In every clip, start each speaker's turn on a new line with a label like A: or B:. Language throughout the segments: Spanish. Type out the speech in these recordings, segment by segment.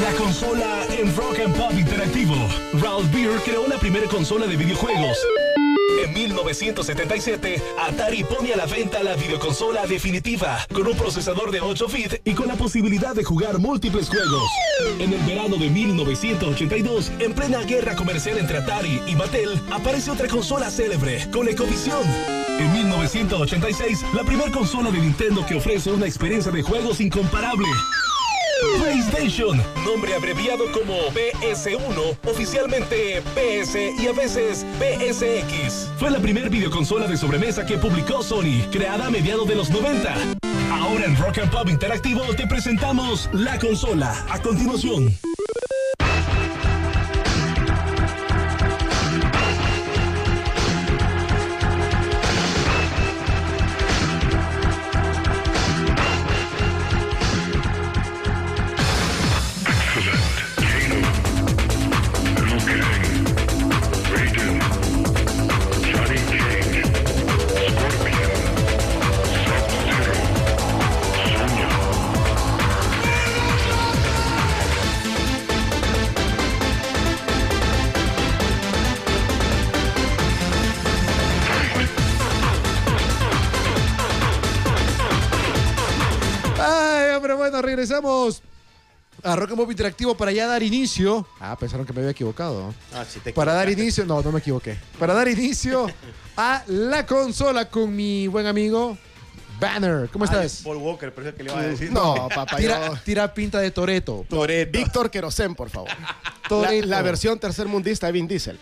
A: La consola en Rock and Pop Interactivo. Ralph Beer creó la primera consola de videojuegos. En 1977, Atari pone a la venta la videoconsola definitiva, con un procesador de 8 bits y con la posibilidad de jugar múltiples juegos. En el verano de 1982, en plena guerra comercial entre Atari y Mattel, aparece otra consola célebre, con Ecovisión. En 1986, la primera consola de Nintendo que ofrece una experiencia de juegos incomparable. PlayStation, nombre abreviado como PS1, oficialmente PS y a veces PSX. Fue la primera videoconsola de sobremesa que publicó Sony, creada a mediados de los 90. Ahora en Rock and Pop Interactivo te presentamos la consola. A continuación.
B: Regresamos a Rock and Pop Interactivo para ya dar inicio. Ah, pensaron que me había equivocado.
C: Ah, sí te
B: Para dar inicio, no, no me equivoqué. Para dar inicio a la consola con mi buen amigo Banner. ¿Cómo estás?
C: Paul Walker, pero es que le iba a decir.
D: No, papá,
B: Tira,
D: yo-
B: tira pinta de Toreto.
C: Toretto.
D: Víctor Querosén, por favor. La, la versión tercermundista de Vin Diesel.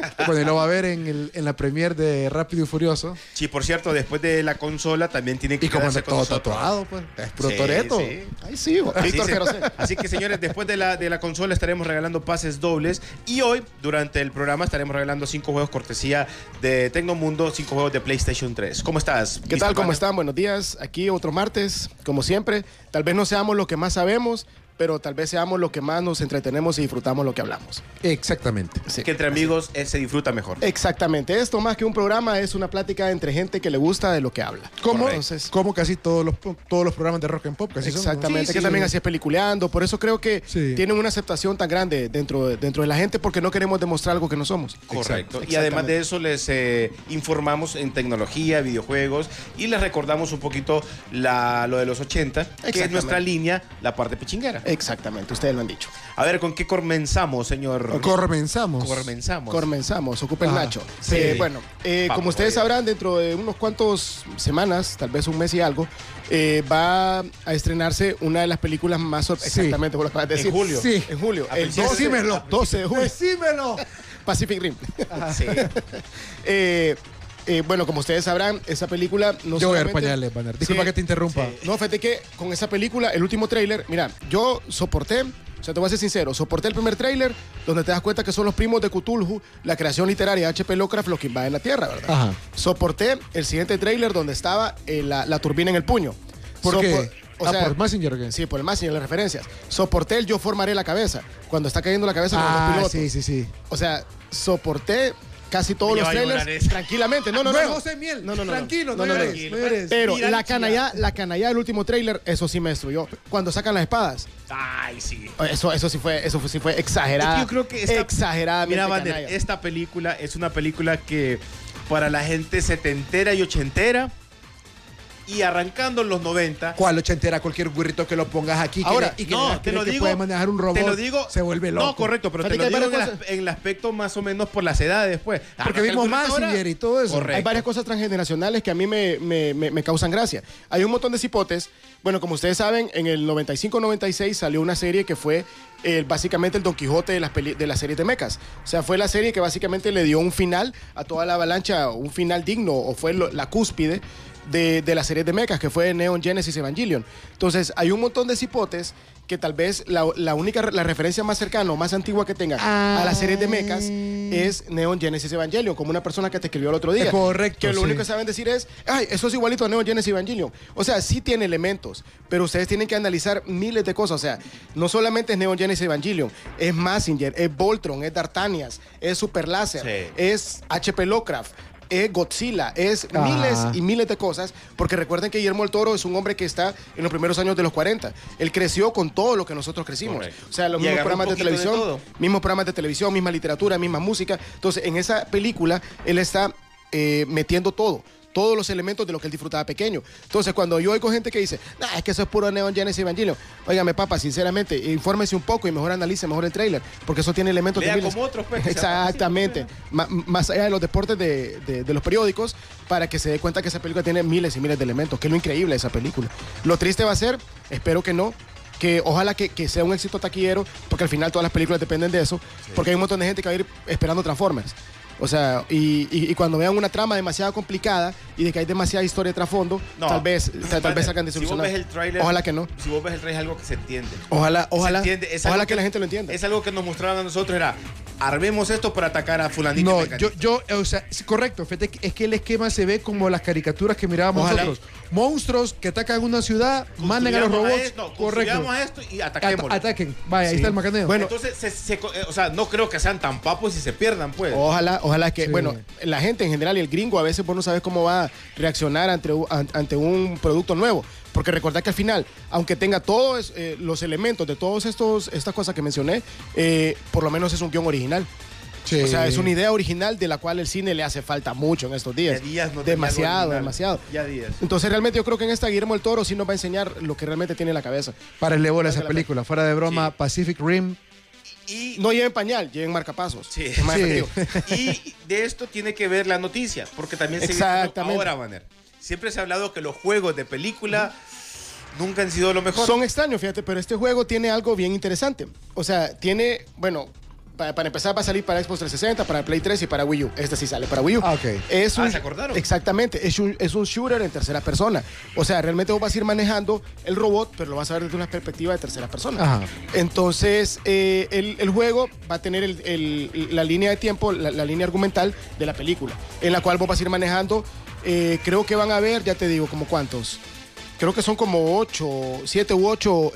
B: Bueno, y lo va a ver en, el- en la premier de Rápido y Furioso.
C: Sí, por cierto, después de la consola también tiene que
B: Y como
C: con
B: todo
C: nosotros.
B: tatuado, pues. Es puro
C: Sí,
B: Toreto.
C: sí.
D: Ahí sí,
C: Así,
D: Víctor
C: se- así que señores, después de la, de la consola estaremos regalando pases dobles y hoy durante el programa estaremos regalando cinco juegos cortesía de Tecnomundo, cinco juegos de PlayStation 3. ¿Cómo estás?
D: ¿Qué tal? ¿Cómo están? Buenos días. Aquí otro martes, como siempre. Tal vez no seamos lo que más sabemos, pero tal vez seamos lo que más nos entretenemos y disfrutamos lo que hablamos.
B: Exactamente.
D: Sí.
C: Que entre amigos eh, se disfruta mejor.
D: Exactamente. Esto más que un programa es una plática entre gente que le gusta de lo que habla.
B: Como,
D: Entonces,
B: como casi todos los, todos los programas de Rock and Pop. Casi son, ¿no?
D: Exactamente,
B: Sí,
D: que
B: sí.
D: también así es peliculeando. Por eso creo que
B: Sí.
D: tienen una aceptación tan grande dentro, de- dentro de la gente porque no queremos demostrar algo que no somos.
C: Correcto. Y además de eso les eh, informamos en tecnología, videojuegos y les recordamos un poquito la, lo de los 80, que es nuestra línea, la parte pichinguera.
D: Exactamente, ustedes lo han dicho.
C: A ver, ¿con qué comenzamos, señor?
B: Comenzamos.
C: Comenzamos.
D: Comenzamos, ocupa el
B: Ajá.
D: Nacho.
C: Sí.
D: Eh, bueno, eh,
C: Vamos,
D: como ustedes
C: oiga.
D: sabrán, dentro de unos cuantos semanas, tal vez un mes y algo, eh, va a estrenarse una de las películas más sor-
B: Sí.
D: exactamente como lo acabas de
C: En
D: decir.
C: julio.
B: Sí.
D: En julio.
C: A
D: El
C: principios
D: 12,
C: de-
B: Decímelo.
D: 12 de julio.
B: Decímelo.
D: Pacific Rim.
C: Sí.
D: Eh, eh, bueno, como ustedes sabrán, esa película no
B: Yo voy a ver pañales, Banner. Disculpa
D: Sí.
B: que te interrumpa.
D: No, fíjate que con esa película, el último tráiler, mira, yo soporté, o sea, te voy a ser sincero, soporté el primer tráiler donde te das cuenta que son los primos de Cthulhu, la creación literaria de H.P. Lovecraft, los que invaden la Tierra, ¿verdad?
B: Ajá.
D: Soporté el siguiente tráiler donde estaba eh, la, la turbina en el puño.
B: ¿Por
D: Sopor-
B: qué?
D: O
B: ah,
D: sea,
B: por Messenger. ¿o qué?
D: Sí, por el y las referencias. Soporté el yo formaré la cabeza. Cuando está cayendo la cabeza con los
B: Ah,
D: dos pilotos.
B: sí, sí, sí.
D: O sea, soporté casi todos los trailers tranquilamente. No, no, no.
B: es
D: no.
B: José Miel.
D: No, no, no, no.
B: Tranquilo, no,
D: No, no, no.
B: eres, no eres.
D: Pero
C: Mira,
D: la canalla, la canalla del último tráiler, eso sí me destruyó. Cuando sacan las espadas,
C: Ay, sí.
D: eso, eso sí fue, eso fue- sí fue exagerada.
C: Es que yo creo que esta-
D: exageradamente
C: Mira, Vander, esta película es una película que para la gente setentera y ochentera y arrancando en los 90.
B: ¿Cuál ochentera? Cualquier burrito que lo pongas aquí que
D: Ahora,
B: le- y que
C: no, te lo
B: que
C: digo.
B: puede manejar un robot.
C: Te lo digo.
B: Se vuelve loco.
C: No, correcto, pero te lo
D: que
C: digo en el, en aspecto más o menos por las edades, pues. Ah,
B: Porque
C: no,
B: vimos
C: ahora-
B: y todo eso.
C: Correcto.
D: Hay varias cosas transgeneracionales que a mí me, me- me- me causan gracia. Hay un montón de cipotes. Bueno, como ustedes saben, en el 95-96 salió una serie que fue eh, básicamente el Don Quijote de las, peli- de las series de mechas. O sea, fue la serie que básicamente le dio un final a toda la avalancha, un final digno, o fue lo- la cúspide de, de la serie de mechas, que fue Neon Genesis Evangelion. Entonces, hay un montón de cipotes que tal vez la, la única, la referencia más cercana o más antigua que tengan a las series de mechas es Neon Genesis Evangelion, como una persona que te escribió el otro día.
B: Correcto,
D: Que lo
B: sí.
D: único que saben decir es, ay, eso es igualito a Neon Genesis Evangelion. O sea, sí tiene elementos, pero ustedes tienen que analizar miles de cosas. O sea, no solamente es Neon Genesis Evangelion, es Massinger, es Voltron, es D'Artagnan, es Super Láser,
C: Sí.
D: es HP Lovecraft. Es Godzilla, es
B: Ah.
D: miles y miles de cosas, porque recuerden que Guillermo del Toro es un hombre que está en los primeros años de los 40. Él creció con todo lo que nosotros crecimos.
C: Correcto.
D: O sea, los
C: Y
D: mismos programas de televisión, mismos programas de televisión, misma literatura, misma música. Entonces, en esa película, él está eh, metiendo todo. Todos los elementos de lo que él disfrutaba pequeño. Entonces, cuando yo oigo gente que dice, nah, es que eso es puro Neon Genesis Evangelion. Óigame, papá, sinceramente, infórmese un poco y mejor analice mejor el trailer, porque eso tiene elementos
C: Lea
D: de
C: como otros, pues,
D: Exactamente. Más allá de los deportes de, de- de los periódicos, para que se dé cuenta que esa película tiene miles y miles de elementos, que es lo increíble de esa película. Lo triste va a ser, espero que no, que ojalá que, que sea un éxito taquillero, porque al final todas las películas dependen de eso, porque hay un montón de gente que va a ir esperando Transformers. O sea, y, y- y cuando vean una trama demasiado complicada y de que hay demasiada historia de trasfondo,
C: No.
D: tal vez, tal, tal vez salgan
C: Si vos ves el tráiler...
D: Ojalá que no.
C: Si vos ves el trailer es algo que se entiende.
D: Ojalá, ojalá,
C: entiende,
D: ojalá que, la gente lo entienda.
C: Es algo que nos mostraron a nosotros, era, armemos esto para atacar a fulanito.
B: No, yo, yo, o sea, correcto, que- es que el esquema se ve como las caricaturas que mirábamos
D: Ojalá.
B: nosotros. Monstruos que atacan una ciudad, manden a los robots.
C: esto,
B: correcto.
C: construyamos esto y
B: Ata-
C: ataquemos.
B: ataquen. Vaya, ahí está el macaneo.
D: Bueno,
C: Entonces, se- se- eh, o sea, no creo que sean tan papos y se pierdan, pues.
D: Ojalá, ojalá que,
B: Sí.
D: bueno, la gente en general y el gringo a veces vos no sabes cómo va a reaccionar ante, un producto nuevo. Porque recordad que al final, aunque tenga todos eh, los elementos de todas estas cosas que mencioné, eh, por lo menos es un guion original.
B: Sí.
D: O sea, es una idea original de la cual el cine le hace falta mucho en estos días.
C: Ya días no
D: demasiado, demasiado.
C: Ya días.
D: Entonces realmente yo creo que en esta Guillermo el Toro sí nos va a enseñar lo que realmente tiene en la cabeza.
B: Para el esa
D: la
B: película, fuera de broma,
C: Sí.
B: Pacific Rim.
C: Y,
D: No lleven pañal, lleven marcapasos.
C: Sí.
D: Es más
B: Sí.
D: efectivo.
C: y de esto tiene que ver la noticia, porque también se ahora, Banner. Siempre se ha hablado que los juegos de película nunca han sido lo mejor.
D: Son extraños, fíjate, pero este juego tiene algo bien interesante. O sea, tiene, bueno, pa- para empezar va a salir para Xbox 360, para Play 3 y para Wii U. Este sí sale para Wii U.
B: Ah, ok.
D: Es
C: Ah, ¿se acordaron?
D: Exactamente, es un, es un shooter en tercera persona. O sea, realmente vos vas a ir manejando el robot, pero lo vas a ver desde una perspectiva de tercera persona.
B: Ajá.
D: Entonces, eh, el, el juego va a tener el- el- la línea de tiempo, la, la línea argumental de la película, en la cual vos vas a ir manejando. eh, creo que van a ver, ya te digo, como cuántos. Creo que son como 8, 7 u 8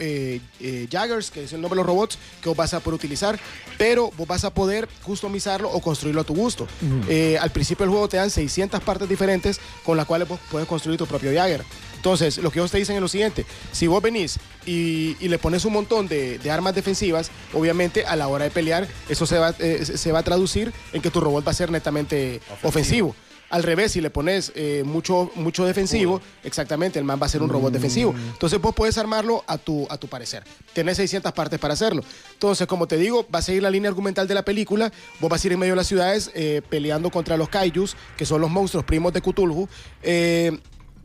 D: Jaggers, que es el nombre de los robots, que vos vas a poder utilizar, pero vos vas a poder customizarlo o construirlo a tu gusto. Eh, al principio del juego te dan 600 partes diferentes con las cuales vos puedes construir tu propio Jagger. Entonces, lo que ellos te dicen es lo siguiente, si vos venís y, y le pones un montón de, de armas defensivas, obviamente a la hora de pelear, eso se va, eh, se va a traducir en que tu robot va a ser netamente ofensivo. Al revés, si le pones eh, mucho, mucho defensivo, exactamente, el man va a ser un robot defensivo. Entonces vos puedes armarlo a tu, a tu parecer. Tenés 600 partes para hacerlo. Entonces, como te digo, va a seguir la línea argumental de la película. Vos vas a ir en medio de las ciudades eh, peleando contra los kaijus, que son los monstruos primos de Cthulhu. Eh,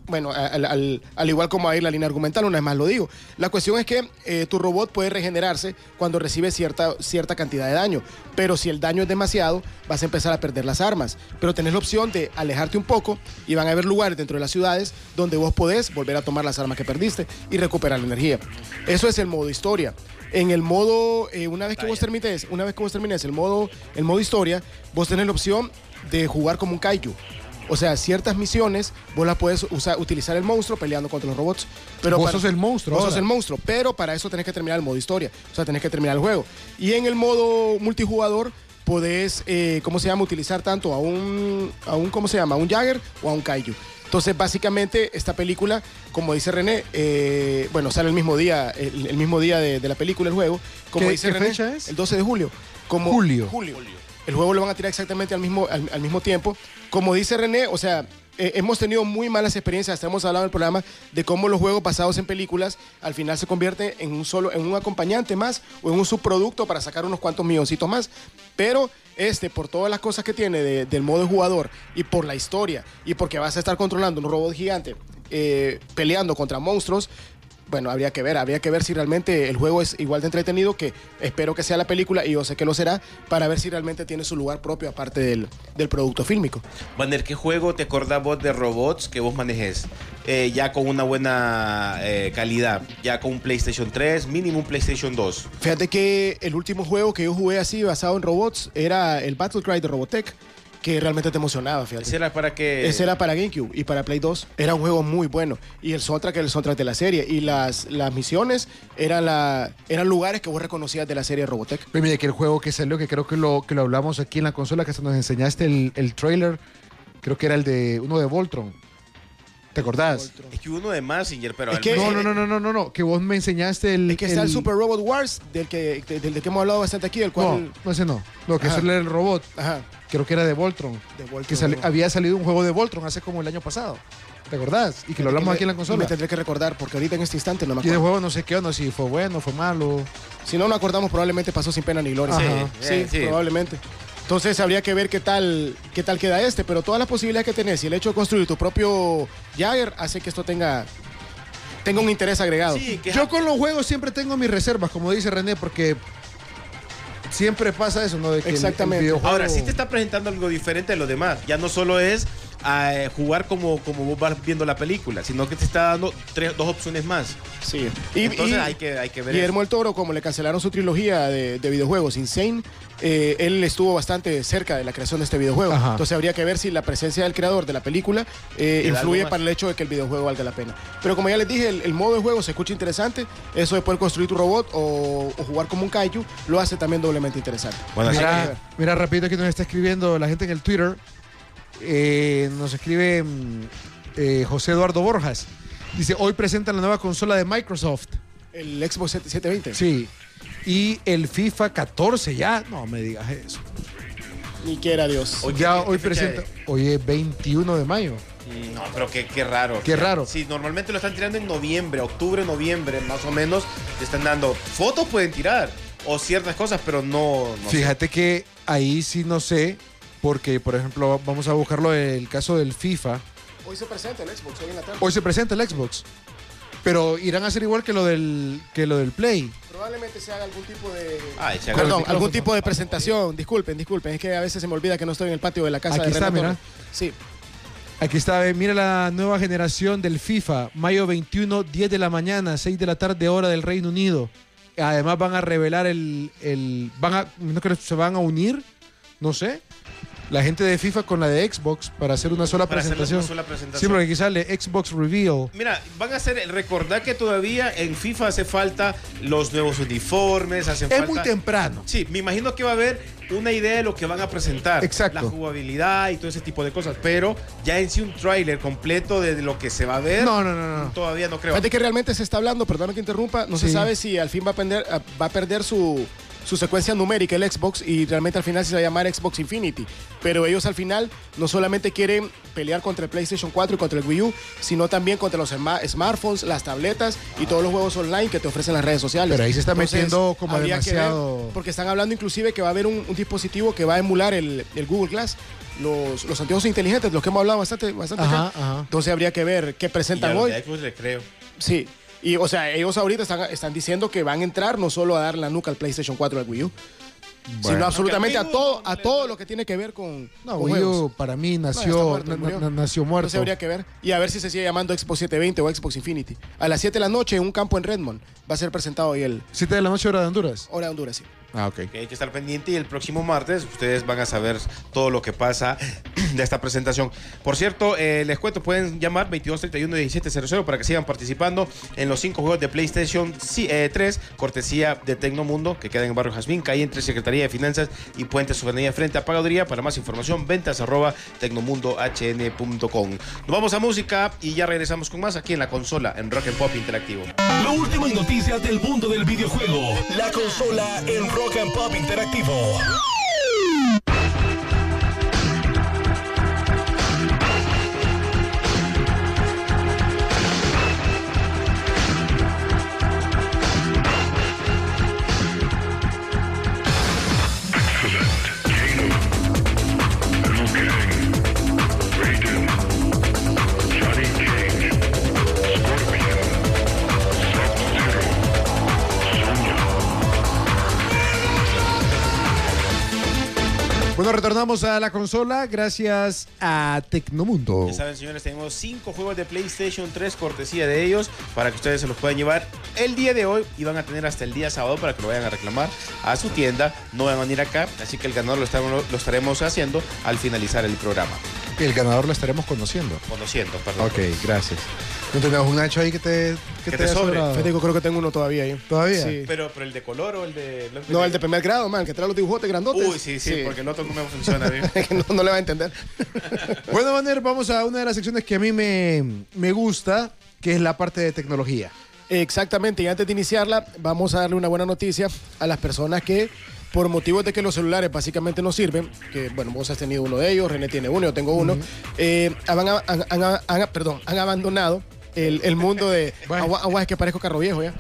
D: bueno, al, al- al igual como ahí la línea argumental, una vez más lo digo. La cuestión es que eh, tu robot puede regenerarse cuando recibe cierta, cierta cantidad de daño, pero si el daño es demasiado, vas a empezar a perder las armas. Pero tenés la opción de alejarte un poco y van a haber lugares dentro de las ciudades donde vos podés volver a tomar las armas que perdiste y recuperar la energía. Eso es el modo historia. En el modo, eh, una vez que vos termines, una vez que vos termines el modo, el modo historia, vos tenés la opción de jugar como un kaiju. O sea, ciertas misiones vos las puedes usar, utilizar el monstruo peleando contra los robots. Pero
B: Vos
D: para-
B: sos el monstruo
D: Vos
B: ahora.
D: sos el monstruo, pero para eso tenés que terminar el modo historia. O sea, tenés que terminar el juego. Y en el modo multijugador podés, eh, ¿cómo se llama? Utilizar tanto a un, a un, ¿cómo se llama? A un Jagger o a un Kaiju. Entonces, básicamente, esta película, como dice René, eh, bueno, sale el mismo día, el, el mismo día de, de la película, el juego. Como
B: ¿Qué-
D: dice
B: qué
D: René,
B: fecha es?
D: El 12 de julio. Como
B: Julio.
D: Julio. El juego lo van a tirar exactamente al mismo, al, mismo tiempo. Como dice René, o sea, eh, hemos tenido muy malas experiencias, hasta hemos hablado en el programa de cómo los juegos basados en películas al final se convierten en un solo, en un acompañante más o en un subproducto para sacar unos cuantos milloncitos más. Pero este, por todas las cosas que tiene de- del modo jugador y por la historia y porque vas a estar controlando un robot gigante eh, peleando contra monstruos, bueno, habría que ver, habría que ver si realmente el juego es igual de entretenido que espero que sea la película y yo sé que lo será para ver si realmente tiene su lugar propio aparte del, del producto fílmico.
C: Banner, ¿qué juego te acordás vos de robots que vos manejes? Eh, ya con una buena eh, calidad, ya con un PlayStation 3, mínimo un PlayStation 2.
D: Fíjate que el último juego que yo jugué así basado en robots era el Battle Cry de Robotech, que realmente te emocionaba, fíjate.
C: Ese era para que...
D: Ese era para GameCube y para Play 2. Era un juego muy bueno. Y el soundtrack era el soundtrack de la serie. Y las, las misiones eran, la, eran lugares que vos reconocías de la serie Robotech.
B: Pues mire, que el juego que salió, que creo que lo, que lo hablamos aquí en la consola, que hasta nos enseñaste el, el trailer, Creo que era el de uno de Voltron. ¿Te acordás?
C: Es que hubo uno de Massinger, pero...
D: Es que-
B: No, no, no, no, no, no, no, que vos me enseñaste el...
D: Es que está el, Super Robot Wars, del que, de- del que hemos hablado bastante aquí, el
B: No,
D: cual...
B: no, ese no. Lo que es el robot.
D: Ajá,
B: Creo que era de Voltron.
D: de Voltron,
B: Que
D: ¿no?
B: había salido un juego de Voltron hace como el año pasado. ¿Te acordás? Y que lo
D: Y
B: hablamos aquí en la
D: y
B: consola.
D: Me tendré que recordar, porque ahorita en este instante no me
B: Y de
D: acuerdo.
B: juego no sé qué onda, si fue bueno, fue malo.
D: Si no nos acordamos, probablemente pasó sin pena ni gloria.
C: Sí,
B: Ajá.
D: Sí,
C: eh, sí.
D: probablemente. Entonces habría que ver qué tal, qué tal queda este, pero todas las posibilidades que tenés y el hecho de construir tu propio Jagger hace que esto tenga, tenga un interés agregado.
C: Sí, que
B: Yo con los juegos siempre tengo mis reservas, como dice René, porque siempre pasa eso, ¿no? De que el- el
D: Exactamente.
B: videojuego-
C: Ahora, sí te está presentando algo diferente de lo demás. Ya no solo es eh, jugar como, como vos vas viendo la película, sino que te está dando tres, dos opciones más.
D: Sí. Y,
C: Entonces
D: y
C: hay, que, hay que ver
D: Guillermo el Toro, como le cancelaron su trilogía de, de videojuegos Insane, eh, él estuvo bastante cerca de la creación de este videojuego.
B: Ajá.
D: Entonces habría que ver si la presencia del creador de la película eh, influye para el hecho de que el videojuego valga la pena. Pero como ya les dije, el, el modo de juego se escucha interesante. Eso de poder construir tu robot o, o jugar como un kaiju lo hace también doblemente interesante.
C: Bueno,
D: que
B: Mira, mira, rapidito aquí nos está escribiendo la gente en el Twitter. Eh, nos escribe mm, eh, José Eduardo Borjas. Dice, hoy presentan la nueva consola de Microsoft.
D: El Xbox 720.
B: Sí. Y el FIFA 14 ya. No me digas eso.
D: Ni quiera Dios.
C: Hoy,
B: ya
C: ¿qué- qué
B: hoy presenta. Hoy es 21 de mayo.
C: Mm, No, pero qué, qué raro.
B: Qué raro.
C: Sí, normalmente lo están tirando en noviembre, octubre, noviembre, más o menos. Le están dando fotos, pueden tirar. O ciertas cosas, pero no. no sé.
B: Fíjate que ahí sí no sé. Porque, por ejemplo, vamos a buscarlo el caso del FIFA.
D: Hoy se presenta el Xbox, hoy en la tarde.
B: Hoy se presenta el Xbox. Pero irán a hacer igual que lo del, que lo del Play.
D: Probablemente se haga algún tipo de...
C: Ay, se agarra-
D: Perdón, algún tipo de presentación. Disculpen, disculpen. Es que a veces se me olvida que no estoy en el patio de la casa
B: Aquí
D: de
B: está, mira.
D: Sí.
B: Aquí está, mira la nueva generación del FIFA, mayo 21, 10 de la mañana, 6 de la tarde, hora del Reino Unido. Además van a revelar el, el van a, no creo que se van a unir, no sé, la gente de FIFA con la de Xbox para hacer una sola
C: Para hacer
B: presentación.
C: una sola presentación.
B: Sí, porque aquí sale Xbox Reveal.
C: Mira, van a hacer, recordar que todavía en FIFA hace falta los nuevos uniformes, hacen
B: Es
C: falta...
B: muy temprano.
C: Sí, me imagino que va a haber una idea de lo que van a presentar.
B: Exacto.
C: La jugabilidad y todo ese tipo de cosas. Pero ya en sí un tráiler completo de lo que se va a ver.
B: No, no, no, no.
C: Todavía no creo.
D: Fíjate que realmente se está hablando, perdón que interrumpa, no se sabe si al fin va a, perder, va a perder su, su secuencia numérica el Xbox y realmente al final se va a llamar Xbox Infinity. Pero ellos al final no solamente quieren pelear contra el PlayStation 4 y contra el Wii U, sino también contra los sma- smartphones, las tabletas y todos los juegos online que te ofrecen las redes sociales.
B: Pero ahí se está metiendo como
D: que ver,
B: demasiado-
D: porque están hablando inclusive que va a haber un, un dispositivo que va a emular el, el Google Glass. Los, los anteojos inteligentes, los que hemos hablado bastante, bastante
B: Ajá,
D: acá.
B: ajá.
D: Entonces habría que ver qué
C: Y a
D: presentan
C: los
D: hoy.
C: de Xbox le creo.
D: Sí. Y, o sea, ellos ahorita están, están diciendo que van a entrar no solo a dar la nuca al PlayStation 4 y al Wii U, sino absolutamente a todo, a
C: no
D: todo lo que tiene que ver con,
B: No,
D: con
B: Wii U
D: juegos.
B: para mí
D: No,
B: nació,
D: muerto,
B: na- na- nació muerto.
D: Entonces habría que ver. Y a ver si se sigue llamando Xbox 720 o Xbox Infinity. A las 7 de la noche en un campo en Redmond va a ser presentado hoy el
B: 7 de la noche hora de Honduras.
D: Hora de Honduras. sí.
B: Ah, ok.
C: Que hay que estar pendiente y el próximo martes ustedes van a saber todo lo que pasa de esta presentación. Por cierto, eh, les cuento, pueden llamar 2231-1700 para que sigan participando en los cinco juegos de PlayStation sí, eh, 3, cortesía de Tecnomundo, que queda en barrio Jazmín, calle entre Secretaría de Finanzas y Puente Soberanía frente a Pagaduría. Para más información, ventas arroba tecnomundohn.com. Nos vamos a música y ya regresamos con más aquí en la consola, en Rock and Pop Interactivo.
A: Lo último en noticias del mundo del videojuego. La consola en Rock and Pop Interactivo.
B: Bueno, retornamos a la consola gracias a Tecnomundo.
C: Ya saben, señores, tenemos cinco juegos de PlayStation 3 cortesía de ellos para que ustedes se los puedan llevar el día de hoy y van a tener hasta el día sábado para que lo vayan a reclamar a su tienda. No van a venir acá, así que el ganador lo estaremos, lo estaremos haciendo al finalizar el programa.
B: El ganador lo estaremos conociendo.
C: Conociendo, perdón.
B: Ok, gracias. ¿No tenemos un Nacho ahí que te, que
C: Que
B: te
C: sobre.
D: que creo que tengo uno todavía ahí.
B: ¿Todavía?
D: Sí.
C: Pero, pero el de color o el de blanco
D: No, el de primer grado, man, que trae los dibujotes grandotes.
C: Uy, sí, sí, porque el otro no me funciona bien.
D: no, no le va a entender.
B: Bueno, Maner, vamos a una de las secciones que a mí me, me gusta, que es la parte de tecnología.
D: Exactamente, y antes de iniciarla, vamos a darle una buena noticia a las personas que, por motivos de que los celulares básicamente no sirven, que bueno, vos has tenido uno de ellos, René tiene uno, yo tengo uno, eh, han, han- han- han- perdón, han abandonado el, el mundo de...
B: Bueno.
D: Agua, agua, es que parezco carro viejo ya.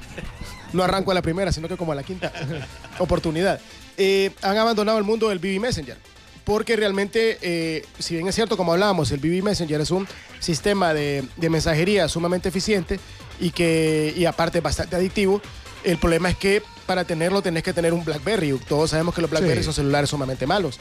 D: No arranco a la primera, sino que como a la quinta oportunidad. Eh, han abandonado el mundo del BB Messenger. Porque realmente, eh, si bien es cierto, como hablábamos, el BB Messenger es un sistema de, de mensajería sumamente eficiente y que y aparte bastante adictivo. El problema es que para tenerlo tenés que tener un BlackBerry. Todos sabemos que los BlackBerry
B: Sí.
D: son celulares sumamente malos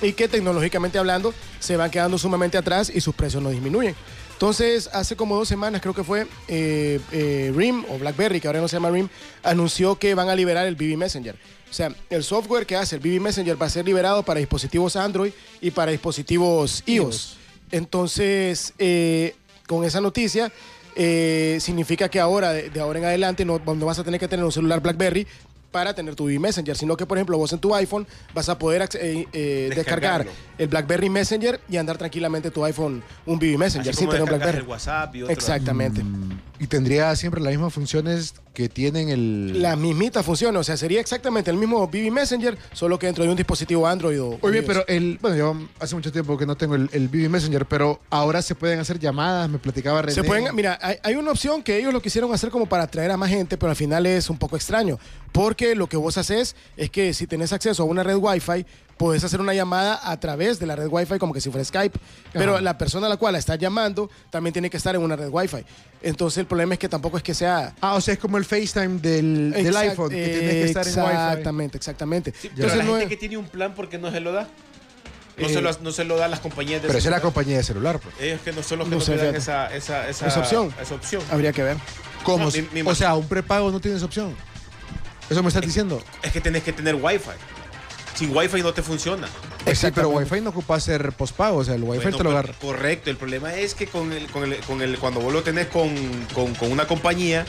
D: y que tecnológicamente hablando se van quedando sumamente atrás y sus precios no disminuyen. Entonces, hace como dos semanas, creo que fue, eh, eh, RIM o BlackBerry, que ahora no se llama RIM, anunció que van a liberar el BB Messenger. O sea, el software que hace el BB Messenger va a ser liberado para dispositivos Android y para dispositivos iOS. Entonces, eh, con esa noticia, eh, significa que ahora, de, de ahora en adelante, no, no vas a tener que tener un celular BlackBerry para tener tu Messenger, sino que, por ejemplo, vos en tu iPhone vas a poder eh, eh, descargar el BlackBerry Messenger y andar tranquilamente tu iPhone un BB Messenger
C: Así
D: sin
C: como
D: tener un BlackBerry.
C: el WhatsApp y otro.
D: Exactamente.
B: Y tendría siempre las mismas funciones que tienen el...
D: La mismita funciona, o sea, sería exactamente el mismo BB Messenger, solo que dentro de un dispositivo Android o.
B: Oye, pero el... Bueno, yo hace mucho tiempo que no tengo el, el BB Messenger, pero ahora se pueden hacer llamadas, me platicaba René.
D: Se pueden, mira, hay, hay una opción que ellos lo quisieron hacer como para atraer a más gente, pero al final es un poco extraño. Porque lo que vos haces es que si tenés acceso a una red Wi-Fi, podés hacer una llamada a través de la red Wi-Fi como que si fuera Skype. Pero
B: Ajá.
D: la persona a la cual la estás llamando también tiene que estar en una red Wi-Fi. Entonces el problema es que tampoco es que sea.
B: Ah, o sea, es como el FaceTime del, del iPhone, que tienes que estar en Wi-Fi.
D: Exactamente, exactamente.
C: Sí, pero
D: Entonces
C: la
D: no
C: gente
D: es-
C: que tiene un plan, ¿por qué no se lo da? No,
D: Eh,
C: se, lo, no se lo dan las compañías de
B: Pero esa es la
C: celular.
B: compañía de celular, pues.
C: Ellos que no son los que
D: No
C: no, te dan esa, esa, esa,
D: Esa opción.
C: esa opción.
D: habría que ver.
B: ¿Cómo?
C: No, mi- mi
B: o sea, un prepago no tienes opción. Eso me estás diciendo.
C: Es que tenés que tener Wi-Fi. Sin Wi-Fi no te funciona.
B: Pues sí, pero. Wi-Fi no ocupa ser pospago, o sea, el Wi-Fi
C: Bueno,
B: te lo
C: pero-
B: agarra.
C: Correcto, el problema es que con el, con el, con el, cuando vos lo tenés con, con, con una compañía,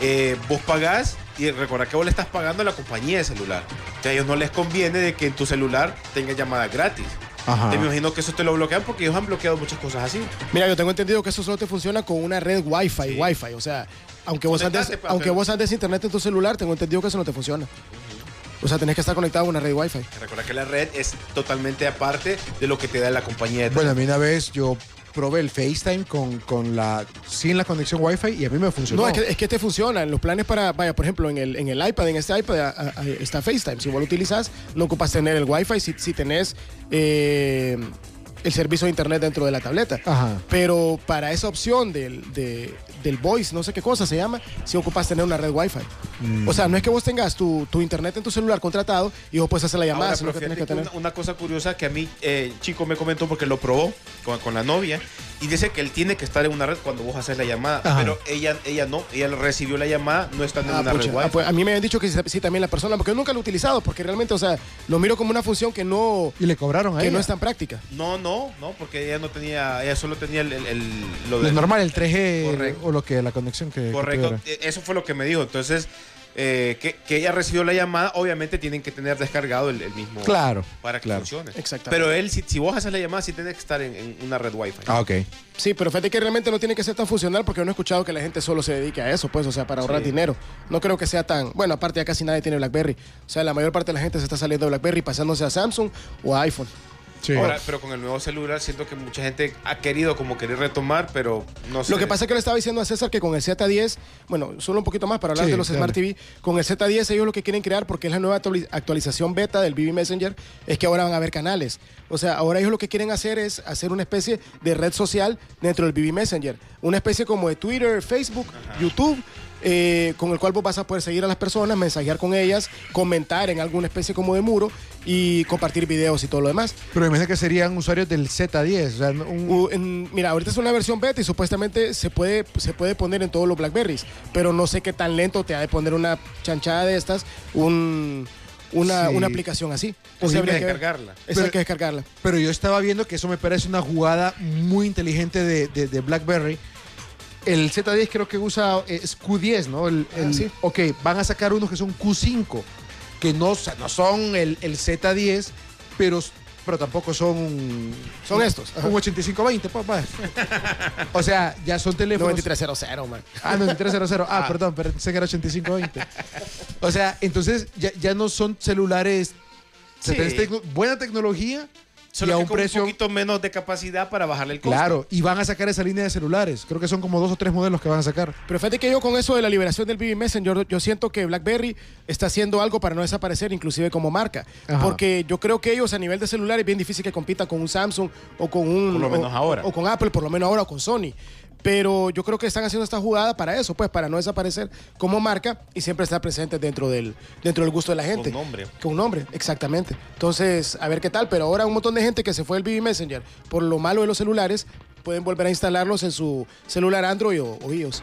C: eh, vos pagás y recordad que vos le estás pagando a la compañía de celular. O sea, a ellos no les conviene de que en tu celular tenga llamadas gratis.
B: Ajá.
C: Te me imagino que eso te lo bloquean porque ellos han bloqueado muchas cosas así.
D: Mira, yo tengo entendido que eso solo te funciona con una red Wi-Fi,
C: Sí.
D: Wi-Fi. O sea, aunque vos, andes,
C: pa-
D: aunque vos andes internet en tu celular, tengo entendido que eso no te funciona. O sea, tenés que estar conectado a una red Wi-Fi.
C: Recuerda que la red es totalmente aparte de lo que te da la compañía de
B: Bueno, a mí una vez yo probé el FaceTime con, con la, sin la conexión Wi-Fi y a mí me funcionó.
D: No, es que, es que te funciona. En los planes para, vaya, por ejemplo, en el, en el iPad, en este iPad a- a- a- está FaceTime. Si vos lo utilizas, no ocupas tener el Wi-Fi si, si tenés eh, el servicio de internet dentro de la tableta.
B: Ajá.
D: Pero para esa opción del, de- del voice, no sé qué cosa se llama, si ocupas tener una red Wi-Fi.
B: Mm.
D: O sea, no es que vos tengas tu, tu internet en tu celular contratado y vos puedes hacer la llamada,
C: Ahora,
D: sino
C: pero
D: que tenés
C: fíjate
D: que
C: que
D: tener.
C: una, una cosa curiosa que a mí, eh, Chico me comentó porque lo probó con, con la novia y dice que él tiene que estar en una red cuando vos haces la llamada,
B: Ajá.
C: pero ella, ella no, ella recibió la llamada no estando en
D: Ah,
C: una
D: pucha.
C: red
D: Ah, pues, a mí me habían dicho que sí, sí, también la persona, porque yo nunca lo he utilizado, porque realmente, o sea, lo miro como una función que no,
B: Y le cobraron a
D: que
B: ella.
D: no es tan práctica.
C: No, no, no, porque ella no tenía, ella solo tenía el, el- el- lo de
B: normal, el 3G
C: Correcto.
B: o lo que la conexión que,
C: Correcto, eh, eso fue lo que me dijo. Entonces, eh, que, que ella recibió la llamada, obviamente tienen que tener descargado el, el mismo
B: Claro.
C: para que
B: claro.
C: funcione.
D: Exactamente.
C: Pero él, si, si vos haces la llamada, sí tienes que estar en, en una red Wi-Fi.
B: Ah, ok.
D: Sí, pero fíjate que realmente no tiene que ser tan funcional porque no he escuchado que la gente solo se dedique a eso, pues, o sea, para ahorrar
C: Sí.
D: dinero. No creo que sea tan. Bueno, aparte ya casi nadie tiene Blackberry. O sea, la mayor parte de la gente se está saliendo de Blackberry pasándose a Samsung o a iPhone.
B: Sí.
C: Ahora, pero con el nuevo celular siento que mucha gente ha querido como querer retomar, pero no sé.
D: Lo que pasa es que le estaba diciendo a César que con el Z10, bueno, solo un poquito más para hablar
B: Sí,
D: de los
B: dale.
D: Smart TV, con el Z10 ellos lo que quieren crear, porque es la nueva actuali- actualización beta del BB Messenger, es que ahora van a haber canales. O sea, ahora ellos lo que quieren hacer es hacer una especie de red social dentro del BB Messenger. Una especie como de Twitter, Facebook, YouTube. Eh, con el cual vos vas a poder seguir a las personas, mensajear con ellas, comentar en alguna especie como de muro y compartir videos y todo lo demás.
B: Pero imagínate que serían usuarios del Z10. O sea, un-
D: U- en- mira, ahorita es una versión beta y supuestamente se puede, se puede poner en todos los Blackberries, pero no sé qué tan lento te ha de poner una chanchada de estas, un, una,
B: Sí.
D: una aplicación así. Habría
C: hay que descargarla.
D: Esa
B: Pero-
D: hay que descargarla.
B: Pero yo estaba viendo que eso me parece una jugada muy inteligente de, de- de BlackBerry. El Z10 creo que usa eh, es Q10, ¿no? El,
D: Ah,
B: el-
D: sí.
B: Ok, van a sacar unos que son Q5, que no, o sea, no son el, el Z10, pero, pero tampoco son...
D: Son estos, ajá.
B: Un 8520, papá. O sea, ya son teléfonos...
D: 9300, man.
B: Ah, 9300. Ah, perdón, pero pensé que era 8520. O sea, entonces ya, ya no son celulares.
C: Sí.
B: buena tecnología y
C: Solo
B: a
C: que
B: un
C: con
B: precio.
C: un poquito menos de capacidad para bajarle el costo.
B: Claro, y van a sacar esa línea de celulares. Creo que son como dos o tres modelos que van a sacar.
D: Pero fíjate que yo con eso de la liberación del BB Messenger, yo siento que BlackBerry está haciendo algo para no desaparecer, inclusive como marca.
B: Ajá.
D: Porque yo creo que ellos a nivel de celular es bien difícil que compitan con un Samsung o con un...
C: Por lo menos
D: o-
C: ahora.
D: O con Apple, por lo menos ahora, o con Sony. Pero yo creo que están haciendo esta jugada para eso, pues, para no desaparecer como marca y siempre estar presente dentro del, dentro del gusto de la gente.
C: Con nombre.
D: Con nombre, exactamente. Entonces, a ver qué tal. Pero ahora un montón de gente que se fue el BB Messenger por lo malo de los celulares, pueden volver a instalarlos en su celular Android o, o iOS.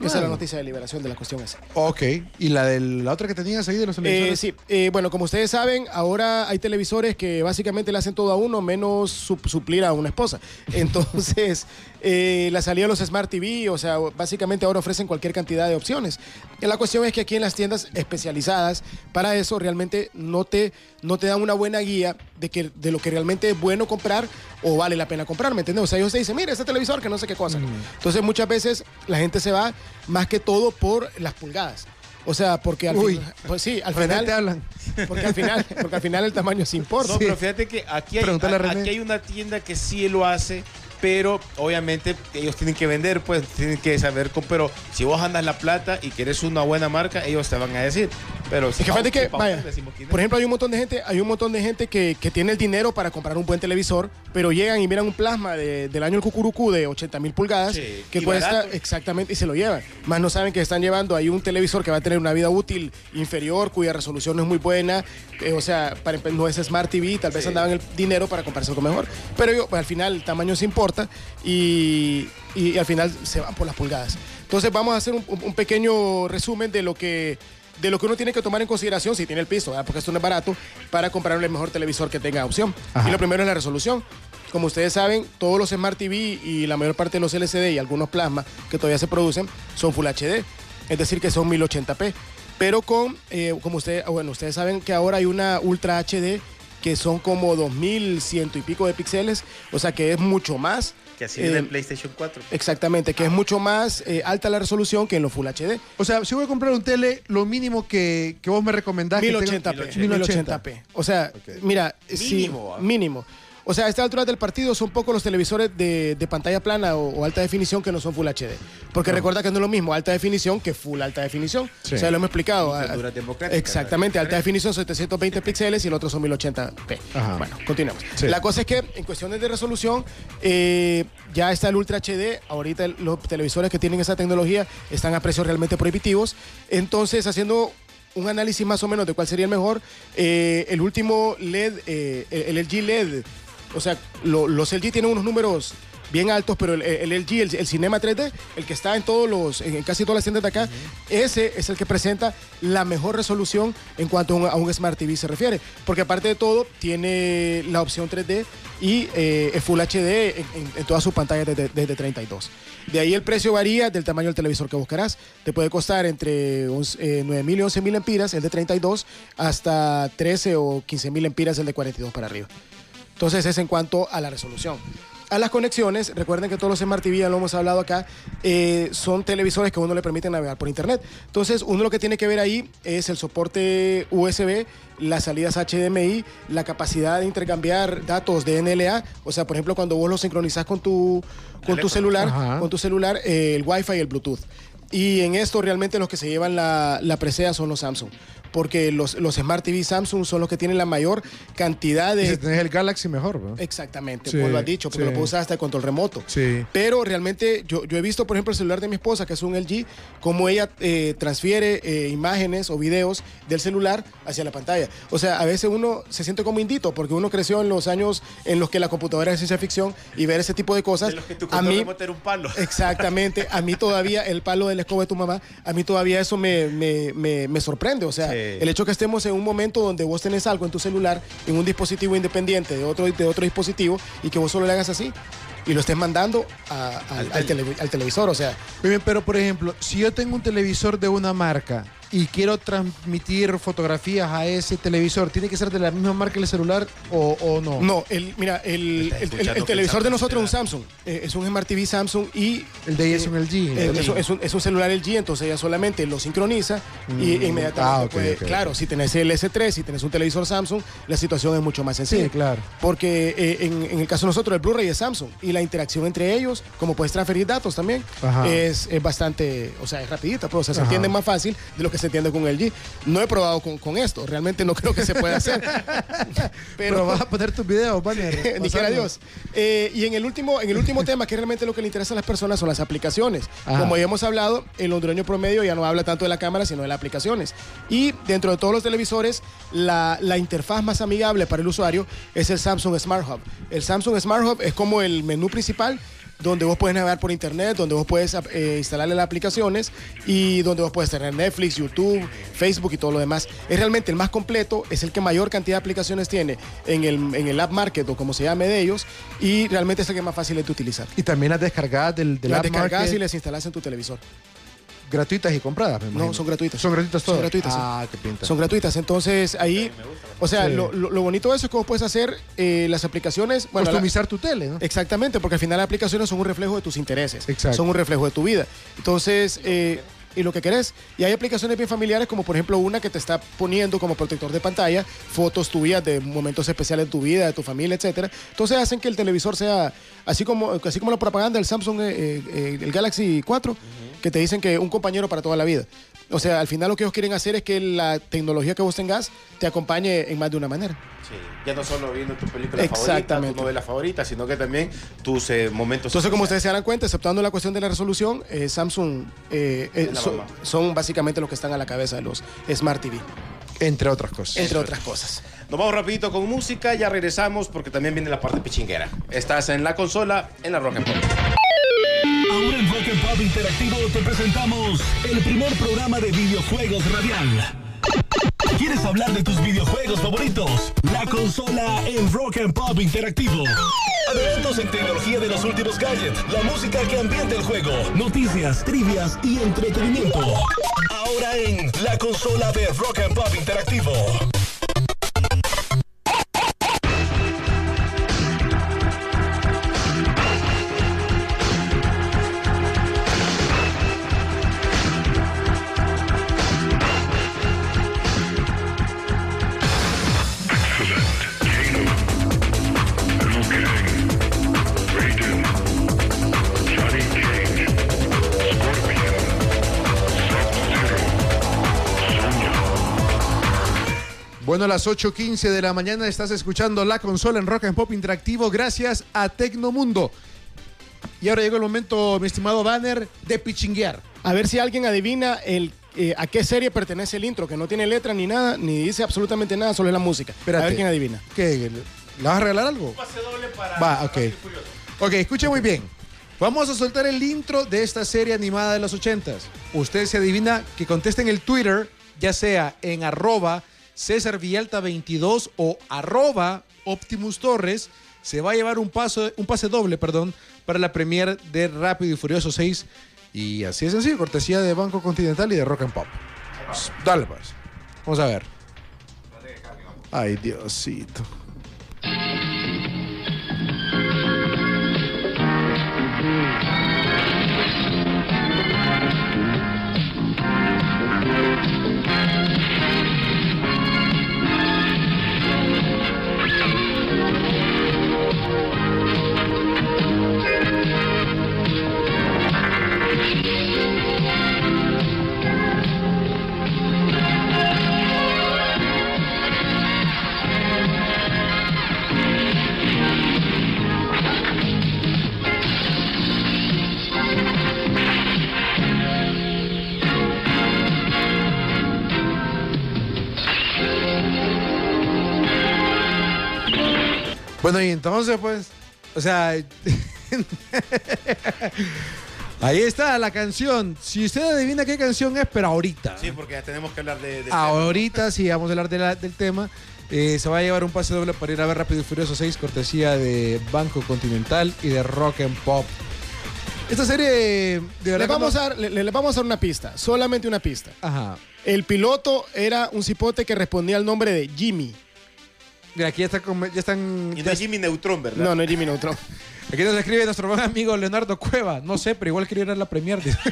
D: Esa es la noticia de liberación de la cuestión esa.
B: Ok. ¿Y la de la otra que tenías ahí de los
D: Eh,
B: televisores?
D: sí, eh, bueno, como ustedes saben, ahora hay televisores que básicamente le hacen todo a uno menos su- suplir a una esposa. Entonces, eh, la salida de los Smart TV, o sea, básicamente ahora ofrecen cualquier cantidad de opciones. Y la cuestión es que aquí en las tiendas especializadas para eso realmente no te, no te dan una buena guía de, que, de lo que realmente es bueno comprar o vale la pena comprar, ¿me entiendes? O sea, ellos te dicen, mira, este televisor que no sé qué cosa. Entonces, muchas veces la gente se va más que todo por las pulgadas. O sea, porque al
B: Uy.
D: pues sí, al
B: René,
D: final
B: te hablan.
D: porque al final, porque al final el tamaño sí importa.
C: No,
B: Sí.
C: pero fíjate que aquí hay,
B: a
C: aquí hay una tienda que sí lo hace, pero obviamente ellos tienen que vender, pues tienen que saber. Pero si vos andas la plata y quieres una buena marca, ellos te van a decir. Pero
D: Es que fíjate que,
C: pa'
D: vaya, por ejemplo, hay un montón de gente, hay un montón de gente que, que tiene el dinero para comprar un buen televisor, pero llegan y miran un plasma de- del año el cucurucú de 80 mil pulgadas
C: Sí,
D: que cuesta
C: barato.
D: exactamente y se lo llevan. Más no saben que están llevando ahí un televisor que va a tener una vida útil inferior, cuya resolución no es muy buena, eh, o sea, para, no es Smart TV, tal vez
C: Sí.
D: andaban el dinero para comprarse algo mejor. Pero yo, pues, al final el tamaño se importa y, y al final se van por las pulgadas. Entonces vamos a hacer un, un pequeño resumen de lo que de lo que uno tiene que tomar en consideración si tiene el piso, ¿verdad? porque esto no es barato, para comprar el mejor televisor que tenga opción.
B: Ajá.
D: Y lo primero es la resolución. Como ustedes saben, todos los Smart TV y la mayor parte de los LCD y algunos plasma que todavía se producen son Full HD, es decir, que son 1080p. Pero con, eh, como ustedes, bueno, ustedes saben que ahora hay una Ultra HD que son como 2100 y pico de píxeles, o sea que es mucho más.
C: que así
D: eh,
C: el PlayStation 4.
D: Exactamente, que es mucho más eh, alta la resolución que en los Full HD.
B: O sea, si voy a comprar un tele, lo mínimo que, que vos me recomendás. que tenga-
D: 1080p.
B: 1080.
D: 1080p. O sea, mira, sí,
C: Mínimo, ¿ah?
D: mínimo. O sea, a esta altura del partido son pocos los televisores de, de pantalla plana o, o alta definición que no son Full HD. Porque recuerda que no es lo mismo alta definición que Full alta definición.
B: Sí.
D: O sea, lo hemos explicado.
C: Democráticas,
D: Exactamente, alta definición 720 píxeles y el otro son 1080p.
B: Ajá.
D: Bueno, continuemos.
B: Sí.
D: La cosa es que en cuestiones de resolución, eh, ya está el Ultra HD. Ahorita el- los televisores que tienen esa tecnología están a precios realmente prohibitivos. Entonces, haciendo un análisis más o menos de cuál sería el mejor, eh, el último LED, eh, el, el LG LED, o sea, lo- los LG tienen unos números bien altos, pero el, el LG, el, el Cinema 3D, el que está en todos los, en casi todas las tiendas de acá, ese es el que presenta la mejor resolución en cuanto a un, a un Smart TV se refiere. Porque aparte de todo, tiene la opción 3D y eh, Full HD en, en- en todas sus pantallas desde, desde 32. De ahí el precio varía del tamaño del televisor que buscarás. Te puede costar entre 11, eh, 9.000 y 11.000 empiras el de 32 hasta 13 o 15.000 empiras el de 42 para arriba. Entonces es en cuanto a la resolución. A las conexiones, recuerden que todos los Smart TV, ya lo hemos hablado acá, eh, son televisores que a uno le permiten navegar por internet. Entonces, uno lo que tiene que ver ahí es el soporte USB, las salidas HDMI, la capacidad de intercambiar datos de NLA. O sea, por ejemplo, cuando vos lo sincronizás con tu, con tu celular,
B: Ajá.
D: con tu celular, eh, el Wi-Fi y el Bluetooth. Y en esto realmente los que se llevan la, la presea son los Samsung. Porque los, los Smart TV Samsung son los que tienen la mayor cantidad
B: Y
D: de,
B: si tenés el Galaxy, mejor, ¿no?
D: Exactamente,
B: Sí,
D: lo has dicho, porque
B: sí.
D: lo puedo usar hasta el control remoto.
B: Sí.
D: Pero realmente yo, yo he visto, por ejemplo, el celular de mi esposa, que es un LG, cómo ella eh, transfiere eh, imágenes o videos del celular hacia la pantalla. O sea, a veces uno se siente como indito, porque uno creció en los años en los que la computadora es ciencia ficción y ver ese tipo de cosas.
C: De los que tu
D: a mí,
C: era un palo.
D: Exactamente, a mí todavía el palo de la escoba de tu mamá, a mí todavía eso me, me- me- me sorprende. O sea,
C: Sí.
D: El hecho que estemos en un momento donde vos tenés algo en tu celular, en un dispositivo independiente de otro, de otro dispositivo, y que vos solo le hagas así. y lo estés mandando a- al, al tele- al televisor. O sea,
B: Muy bien, pero por ejemplo, si yo tengo un televisor de una marca y quiero transmitir fotografías a ese televisor, ¿tiene que ser de la misma marca el celular o, o no?
D: no, el, mira, el, el- televisor
C: el
D: de nosotros es un
C: Samsung.
D: Eh, es un Smart TV Samsung y
B: El de ella es un LG.
D: Eh, es, un, es un- es un celular LG, entonces ella solamente lo sincroniza y
B: Mm,
D: inmediatamente
B: ah,
D: puede- claro, si tenés el S3, si tenés un televisor Samsung, la situación es mucho más sencilla.
B: Sí, claro.
D: Porque eh, en, en el caso de nosotros, el Blu-ray es Samsung y la interacción entre ellos, como puedes transferir datos también, es, es bastante, o sea, es rapidita, pues, o sea, se entiende más fácil de lo que se entiende con LG. No he probado con, con esto, realmente no creo que se pueda hacer.
B: Pero, vas a poner tus videos, banner.
D: Ni quiera Dios. Eh, y en el último, en el último tema, que realmente lo que le interesa a las personas son las aplicaciones.
B: Ajá.
D: Como ya hemos hablado, el hondureño promedio ya no habla tanto de la cámara, sino de las aplicaciones. Y dentro de todos los televisores, la, la interfaz más amigable para el usuario es el Samsung Smart Hub. El Samsung Smart Hub es como el menú principal donde vos puedes navegar por internet, donde vos puedes eh, instalarle las aplicaciones y donde vos puedes tener Netflix, YouTube, Facebook y todo lo demás. Es realmente el más completo, es el que mayor cantidad de aplicaciones tiene en el, en el App Market o como se llame de ellos y realmente es el que más fácil es de utilizar.
B: Y también las descargadas del, del
D: las
B: App Market,
D: y las instalas en tu televisor.
B: Gratuitas y compradas, me
D: No, son gratuitas.
B: Son gratuitas
D: Son
B: todas.
D: gratuitas, sí.
B: Ah, qué pinta.
D: Son gratuitas, entonces ahí, o sea,
B: Sí.
D: lo, lo- bonito de eso es vos puedes hacer eh, las aplicaciones, bueno, la-
B: Customizar tu tele, ¿no?
D: Exactamente, porque al final las aplicaciones son un reflejo de tus intereses.
B: Exacto.
D: Son un reflejo de tu vida. Entonces, eh, y lo que querés. Y hay aplicaciones bien familiares, como por ejemplo una que te está poniendo como protector de pantalla fotos tuyas de momentos especiales de tu vida, de tu familia, etcétera. Entonces hacen que el televisor sea así como, así como la propaganda del Samsung, eh, eh, el Galaxy 4, que te dicen que un compañero para toda la vida. O sea, al final lo que ellos quieren hacer es que la tecnología que vos tengas te acompañe en más de una manera.
C: Sí, ya no solo viendo tu película favorita, tu novela favorita, sino que también tus eh, momentos.
D: Entonces, como ustedes se darán cuenta, exceptuando la cuestión de la resolución, eh, Samsung eh, eh, son, son básicamente los que están a la cabeza de los Smart TV,
B: Entre otras cosas.
D: entre otras cosas.
C: Nos vamos rapidito con música, ya regresamos porque también viene la parte pichinguera. Estás en la consola, en la Rock and Pop.
A: Ahora en Rock and Pop Interactivo te presentamos el primer programa de videojuegos radial. ¿Quieres hablar de tus videojuegos favoritos? La consola en Rock and Pop Interactivo. Adelantos en tecnología de los últimos gadgets, la música que ambienta el juego, noticias, trivias y entretenimiento. Ahora en la consola de Rock and Pop Interactivo.
B: A las 8.15 de la mañana estás escuchando la consola en Rock and Pop Interactivo gracias a Tecnomundo. Y ahora llegó el momento, mi estimado Banner, de pichinguear.
D: A ver si alguien adivina el, eh, a qué serie pertenece el intro, que no tiene letra ni nada, ni dice absolutamente nada, solo es la música.
B: Espérate.
D: A ver quién adivina.
B: ¿Qué? ¿Le vas a regalar algo? Va, ok. Ok, escuche muy bien. Vamos a soltar el intro de esta serie animada de los 80s. Usted se adivina que conteste en el Twitter, ya sea en arroba César Villalta 22 o arroba Optimus Torres, se va a llevar un, paso, un pase doble perdón, para la premier de Rápido y Furioso 6. Y así es sencillo, cortesía de Banco Continental y de Rock and Pop. Dale pues. Vamos a ver. Ay, Diosito. Bueno, y entonces, pues, o sea, Ahí está la canción. Si usted adivina qué canción es, pero ahorita.
C: Sí, porque ya tenemos que hablar de... de
B: Ahorita sí vamos a hablar de la- del tema. Eh, se va a llevar un pase doble para ir a ver Rápido y Furioso 6, cortesía de Banco Continental y de Rock and Pop. Esta serie, de
D: Le vamos,
B: cuando-
D: a dar, le, le vamos a dar una pista, solamente una pista.
B: Ajá.
D: El piloto era un cipote que respondía al nombre de Jimmy.
B: Mira, aquí ya, está ya están.
C: Y no
B: ya-
C: es Jimmy Neutron, ¿verdad?
D: No, no es Jimmy Neutron.
B: aquí nos escribe nuestro buen amigo Leonardo Cueva. No sé, pero igual quería ir a la Premier. dice.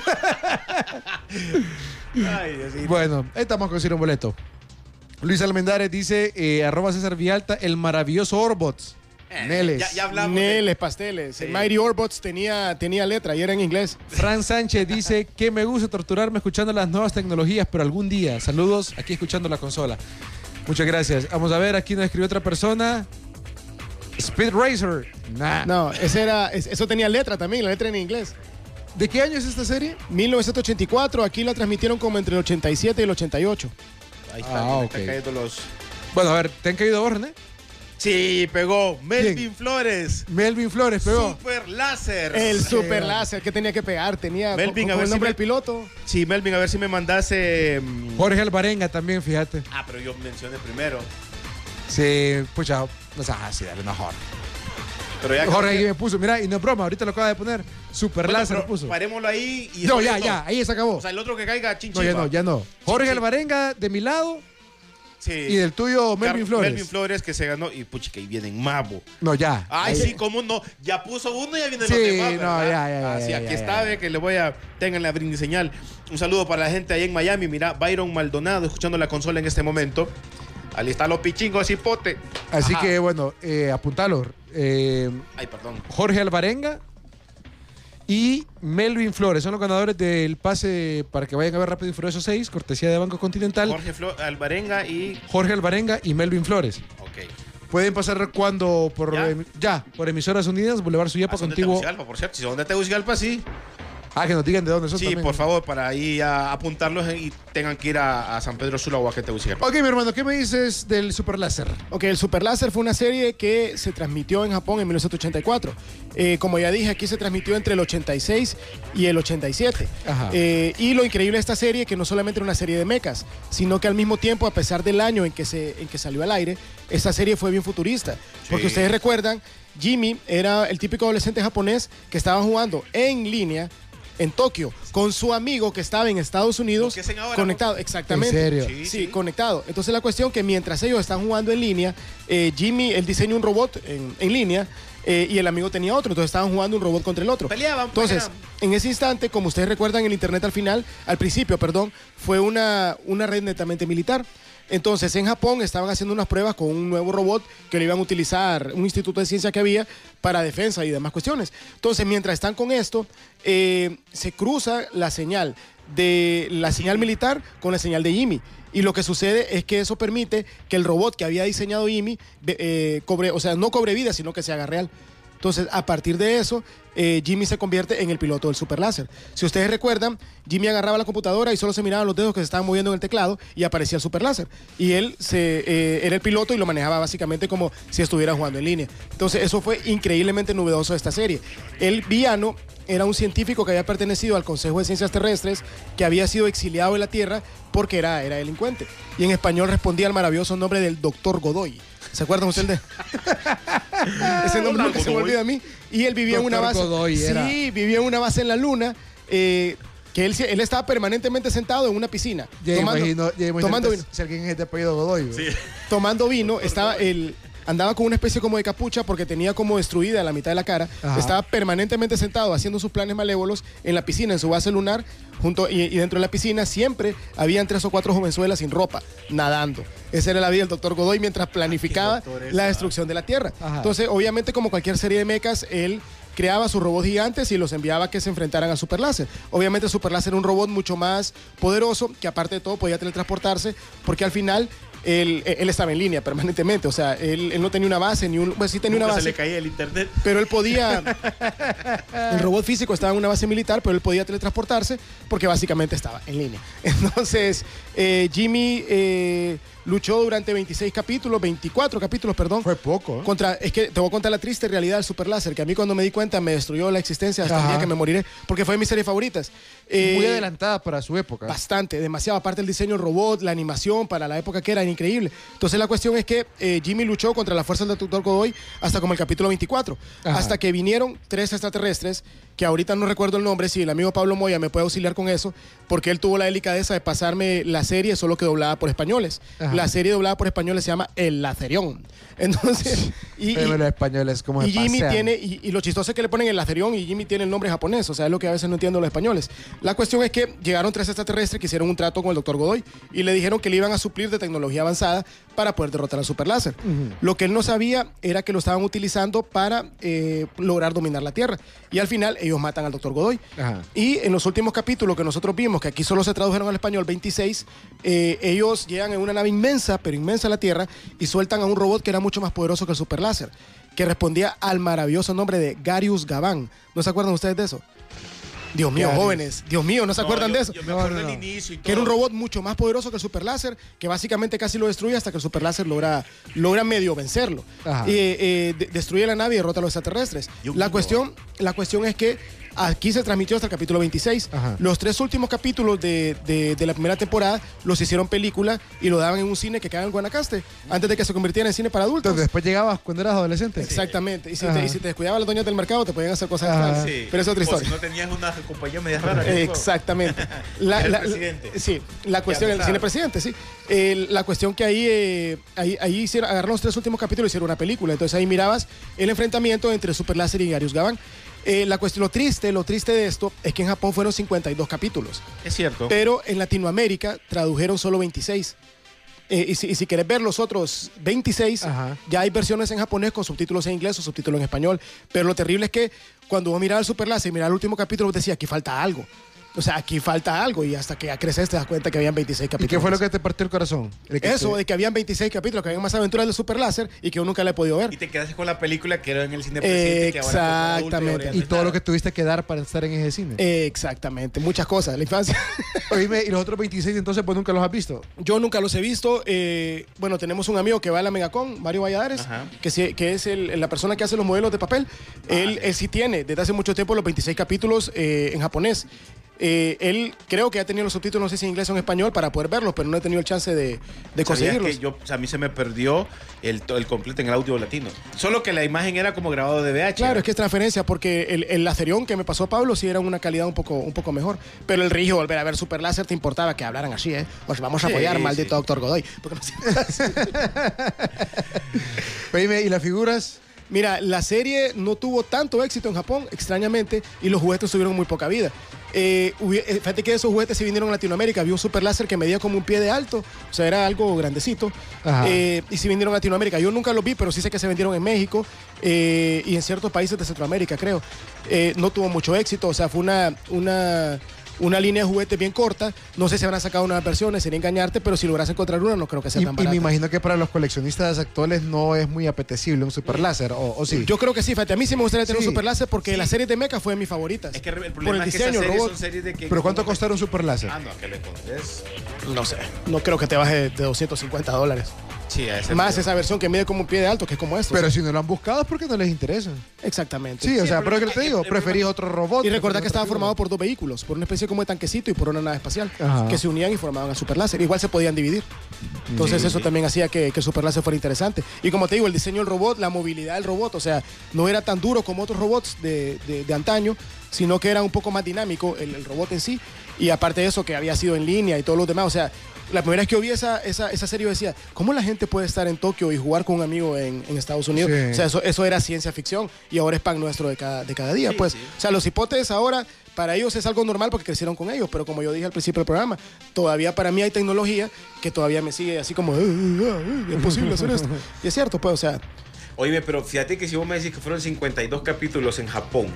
C: Ay, Diosito.
B: bueno, ahí estamos a conseguir un boleto. Luis Almendares dice: eh, arroba César Vialta, el maravilloso Orbots.
C: Eh,
B: Neles.
C: Ya, ya hablamos. de-
D: Neles, pasteles.
C: Sí.
D: El Mighty Orbots tenía, tenía letra y era en inglés.
B: Fran Sánchez dice que me gusta torturarme escuchando las nuevas tecnologías, pero algún día. Saludos aquí escuchando la consola. Muchas gracias. Vamos a ver, aquí nos escribió otra persona. Speed Racer. Nah.
D: No, ese era, es- eso tenía letra también, la letra en inglés.
B: ¿De qué año es esta serie?
D: 1984, aquí la transmitieron como entre el 87 y el 88.
C: Ahí está,
B: Ah,
C: me
B: ok.
C: están cayendo los...
B: Bueno, a ver, ¿te han caído orden, eh?
C: Sí, pegó. Melvin
B: ¿Quién?
C: Flores.
B: Melvin Flores, pegó.
C: Super láser.
D: El super láser que tenía que pegar, tenía
C: Melvin,
D: con-
C: a ver
D: el
C: si
D: nombre
C: me-
D: del piloto.
C: Sí, Melvin, a ver si me mandase... mm,
B: Jorge Alvarenga también, fíjate.
C: Ah, pero yo mencioné primero.
B: Sí, pucha, no sé, ah, sí, dale, no, Jorge.
C: Pero ya
B: Jorge ahí me puso, mira, y no es broma, ahorita lo acaba de poner. Super
C: Bueno,
B: láser puso.
C: Parémoslo ahí y...
B: No, ya, ya, ahí se acabó.
C: O sea, el otro que caiga,
B: No,
C: chinchiva.
B: ya no, ya no. Jorge. Alvarenga de mi lado
C: Sí.
B: y del tuyo Melvin
C: Car-
B: Flores.
C: Melvin Flores que se ganó y puchi que ahí vienen mabo.
B: No, ya.
C: Ay,
B: Ahí-
C: sí, cómo no. Ya puso uno y ya vienen
B: Sí,
C: los demás.
B: no,
C: ¿verdad?
B: ya, ya, ya,
C: sí,
B: ya,
C: aquí está, ve que le voy a. Tengan la brindis señal. Un saludo para la gente ahí en Miami. Mira, Byron Maldonado escuchando la consola en este momento. Ahí están los pichingos y pote.
B: Así
C: Ajá.
B: que bueno, eh, apuntalo. Eh,
C: Ay, perdón.
B: Jorge Alvarenga y Melvin Flores son los ganadores del pase para que vayan a ver Rápido y Furioso 6, cortesía de Banco Continental. Jorge,
C: Jorge Flo- Alvarenga y.
B: Alvarenga y Melvin Flores.
C: Ok.
B: Pueden pasar cuando por
C: Ya.
B: ya, por emisoras unidas, Boulevard Suyapa
C: Ah, son de
B: contigo.
C: Tegucigalpa, por cierto. Si son de Tegucigalpa, sí.
B: Ah, que nos digan de dónde son
C: Sí,
B: también.
C: por favor, para ahí a apuntarlos y tengan que ir a, a San Pedro Sula o a Tegucigalpa.
B: Ok, mi hermano, ¿qué me dices del Super Láser?
D: Ok, el Super Láser fue una serie que se transmitió en Japón en 1984. Eh, como ya dije, aquí se transmitió entre el 86 y el 87.
B: Ajá.
D: Eh, y lo increíble de esta serie que no solamente era una serie de mechas, sino que al mismo tiempo, a pesar del año en que, se, en que salió al aire, esta serie fue bien futurista. Porque ustedes recuerdan, Jimmy era el típico adolescente japonés que estaba jugando en línea en Tokio con su amigo que estaba en Estados Unidos
C: ahora,
D: conectado. Exactamente.
B: ¿En serio?
C: Sí,
D: Sí,
C: sí.
D: conectado. Entonces la cuestión que mientras ellos están jugando en línea, eh, Jimmy, él diseñó un robot en, en línea eh, y el amigo tenía otro. Entonces estaban jugando un robot contra el otro.
C: Peleaban,
D: Entonces,
C: peleaban.
D: en ese instante, como ustedes recuerdan, el internet al final, al principio, perdón, fue una, una red netamente militar. Entonces, en Japón estaban haciendo unas pruebas con un nuevo robot que lo iban a utilizar, un instituto de ciencia que había para defensa y demás cuestiones. Entonces, mientras están con esto, eh, se cruza la señal de la señal militar con la señal de Jimmy. Y lo que sucede es que eso permite que el robot que había diseñado Jimmy eh, cobre, o sea, no cobre vida, sino que se haga real. Entonces, a partir de eso, eh, Jimmy se convierte en el piloto del super láser. Si ustedes recuerdan, Jimmy agarraba la computadora y solo se miraban los dedos que se estaban moviendo en el teclado y aparecía el super láser. Y él se, eh, era el piloto y lo manejaba básicamente como si estuviera jugando en línea. Entonces, eso fue increíblemente novedoso de esta serie. El villano era un científico que había pertenecido al Consejo de Ciencias Terrestres, que había sido exiliado de la Tierra porque era, era delincuente. Y en español respondía al maravilloso nombre del Doctor Godoy. ¿Se acuerdan ustedes de ese nombre nunca se me olvida a mí? Y él vivía en una base. Sí, vivía en una base en la luna. eh, que él, él estaba permanentemente sentado en una piscina.
B: Ya
D: tomando,
B: imagino, ya imagino
D: tomando vino
B: si alguien es de apellido Godoy. ¿no?
D: tomando vino, estaba el andaba con una especie como de capucha porque tenía como destruida la mitad de la cara.
B: Ajá.
D: Estaba permanentemente sentado haciendo sus planes malévolos en la piscina, en su base lunar, junto y, y dentro de la piscina siempre habían tres o cuatro jovenzuelas sin ropa, nadando. Esa era la vida del doctor Godoy mientras planificaba
C: doctor es,
D: la
C: ah.
D: destrucción de la Tierra.
B: Ajá.
D: Entonces, obviamente, como cualquier serie de mechas, él creaba sus robots gigantes y los enviaba a que se enfrentaran a Super Láser. Obviamente Super Láser era un robot mucho más poderoso que aparte de todo podía teletransportarse porque al final él, él estaba en línea permanentemente. O sea, él, él no tenía una base ni un... Pues sí tenía una base.
C: se le caía el internet.
D: Pero él podía. el robot físico estaba en una base militar, pero él podía teletransportarse porque básicamente estaba en línea. Entonces, eh, Jimmy eh, luchó durante 26 capítulos, 24 capítulos, perdón.
B: Fue poco. ¿eh?
D: Contra, es que te voy a contar la triste realidad del Super Láser, que a mí cuando me di cuenta me destruyó la existencia hasta el día que me moriré, porque fue de mis series favoritas.
B: Muy
D: Eh,
B: adelantada para su época.
D: Bastante, demasiado. Aparte el diseño robot, la animación para la época que era, era increíble. Entonces la cuestión es que eh, Jimmy luchó contra la fuerza del Dr. Godoy hasta como el capítulo 24.
B: Ajá.
D: Hasta que vinieron tres extraterrestres, que ahorita no recuerdo el nombre, si el amigo Pablo Moya me puede auxiliar con eso, porque él tuvo la delicadeza de pasarme la serie solo que doblada por españoles.
B: Ajá.
D: La serie doblada por españoles se llama El Lacerión. Entonces, y,
B: Pero
D: y-
B: los españoles, como
D: y Jimmy tiene, y, y lo chistoso es que le ponen el Lacerión y Jimmy tiene el nombre japonés, o sea, es lo que a veces no entiendo los españoles. La cuestión es que llegaron tres extraterrestres que hicieron un trato con el doctor Godoy y le dijeron que le iban a suplir de tecnología avanzada para poder derrotar al super láser. Lo que él no sabía era que lo estaban utilizando para eh, lograr dominar la Tierra. Y al final ellos matan al doctor Godoy.
B: Ajá.
D: Y en los últimos capítulos que nosotros vimos, que aquí solo se tradujeron al español 26, eh, ellos llegan en una nave inmensa, pero inmensa a la Tierra, y sueltan a un robot que era mucho más poderoso que el super láser, que respondía al maravilloso nombre de Garius Gabán. ¿No se acuerdan ustedes de eso? Dios mío, jóvenes, Dios mío, ¿no se acuerdan
C: yo-
D: de eso?
C: Yo me
B: No,
C: acuerdo
B: no,
C: del inicio y todo.
D: que era un robot mucho más poderoso que el super láser, que básicamente casi lo destruye hasta que el super láser logra, logra medio vencerlo.
B: Ajá.
D: Y, eh, de- destruye la nave y derrota a los extraterrestres.
C: Yo
D: La cuestión, la cuestión es que aquí se transmitió hasta el capítulo 26.
B: Ajá.
D: Los tres últimos capítulos de, de- de la primera temporada los hicieron película y lo daban en un cine que quedaba en Guanacaste, antes de que se convirtiera en cine para adultos.
B: Entonces, después llegabas cuando eras adolescente.
D: Exactamente. Y si, te, y si te descuidabas las doñas del mercado, te podían hacer cosas.
C: Sí.
D: Pero es otra
C: O
D: historia.
C: si no tenías una compañía media rara.
D: Exactamente. La,
C: El
D: la-
C: presidente.
D: sí, la cuestión, el cine presidente, sí. El- la cuestión que ahí, eh, ahí, ahí hicieron, agarraron los tres últimos capítulos y hicieron una película. Entonces ahí mirabas el enfrentamiento entre Super Láser y Garius Gabán. Eh, la cuestión, lo triste, lo triste de esto es que en Japón fueron 52 capítulos,
C: Es cierto.
D: pero en Latinoamérica tradujeron solo 26. Eh, y, si, y si querés ver los otros 26,
B: Ajá.
D: ya hay versiones en japonés con subtítulos en inglés o subtítulos en español. Pero lo terrible es que cuando vos mirabas el Super Láser y mirabas el último capítulo, vos decías, aquí falta algo. O sea, aquí falta algo. Y hasta que ya creces te das cuenta que habían 26
B: ¿Y
D: capítulos.
B: qué fue lo que te partió el corazón? El que
D: Eso,
B: te-
D: de que habían 26 capítulos, que habían más aventuras del Super Láser y que yo nunca le he podido ver.
C: Y te quedaste con la película que era en el cine que adultos
D: Exactamente.
C: ya
B: Y
C: no
B: todo lo que tuviste que dar para estar en ese cine.
D: Exactamente, muchas cosas de la infancia.
B: Oíme, y los otros 26 entonces pues nunca los has visto.
D: Yo nunca los he visto. eh, bueno, tenemos un amigo que va a la Megacon, Mario Valladares,
C: Ajá.
D: que, sí- que es el- la persona que hace los modelos de papel. él, él sí tiene desde hace mucho tiempo los 26 capítulos eh, en japonés. Eh, él creo que ha tenido los subtítulos, no sé si en inglés o en español, para poder verlos, pero no he tenido el chance de, de
C: ¿Sabías
D: conseguirlos.
C: que yo, o sea, a mí se me perdió el, el completo en el audio latino. Solo que la imagen era como grabado de VH.
D: Claro, es que es transferencia, porque el, el Lacerión que me pasó Pablo sí era una calidad un poco, un poco mejor. Pero el Río, volver a ver Super Láser, te importaba que hablaran así, ¿eh? Pues vamos a
C: Sí,
D: apoyar,
C: sí.
D: maldito doctor Godoy. Porque no-
B: Oíme, ¿y las figuras?
D: Mira, la serie no tuvo tanto éxito en Japón, extrañamente, y los juguetes tuvieron muy poca vida. Eh, eh, fíjate que esos juguetes se vinieron a Latinoamérica. Había un super láser que medía como un pie de alto, o sea, era algo grandecito. Eh, y se vinieron a Latinoamérica. Yo nunca los vi, pero sí sé que se vendieron en México eh, y en ciertos países de Centroamérica, creo. Eh, no tuvo mucho éxito, o sea, fue una, una, una línea de juguetes bien corta. No sé si habrán sacado nuevas versiones, sería engañarte, pero si logras encontrar una, no creo que sea
B: Y,
D: tan
B: y
D: barata.
B: me imagino que para los coleccionistas actuales no es muy apetecible un super láser, o, o sí.
D: Yo creo que sí, fíjate, a mí sí me gustaría tener
B: Sí,
D: un super láser porque
C: sí.
D: la serie de Mecha fue de mis favoritas.
C: Es que el
D: por
C: problema
D: el
C: es que
D: diseño,
C: series
D: robot.
C: son series de que...
B: ¿Pero cuánto costará un super láser?
C: Ah, no, que le.
D: No sé, no creo que te baje de 250 dólares.
C: Sí, a ese
D: Más esa versión que mide como un pie de alto, que es como esto.
B: Pero si no lo han buscado es porque no les interesa.
D: Exactamente.
B: Sí, o
C: Sí,
B: sea, pero que te digo,
C: el- el
B: preferís
C: problema-
B: otro robot.
D: Y recordá
B: preferís
D: que estaba formado por dos vehículos, por una especie como de tanquecito y por una nave espacial,
B: Ajá.
D: que se unían y formaban el super láser. Igual se podían dividir. Entonces
C: Sí,
D: eso
C: sí.
D: también hacía que, que el super láser fuera interesante. Y como te digo, el diseño del robot, la movilidad del robot, o sea, no era tan duro como otros robots de, de- de antaño, sino que era un poco más dinámico el, el robot en sí. Y aparte de eso, que había sido en línea y todo lo demás, o sea, la primera vez que yo vi esa, esa, esa serie yo decía, ¿cómo la gente puede estar en Tokio y jugar con un amigo en, en Estados Unidos?
B: Sí.
D: O sea, eso, eso era ciencia ficción y ahora es pan nuestro de cada, de cada día.
C: Sí,
D: pues,
C: sí.
D: o sea, los hipotes ahora, para ellos es algo normal porque crecieron con ellos, pero como yo dije al principio del programa, todavía para mí hay tecnología que todavía me sigue así como, "Eh, eh, eh, es posible hacer esto. Y es cierto, pues, o sea,
C: Oye, pero fíjate que si vos me decís que fueron 52 capítulos en Japón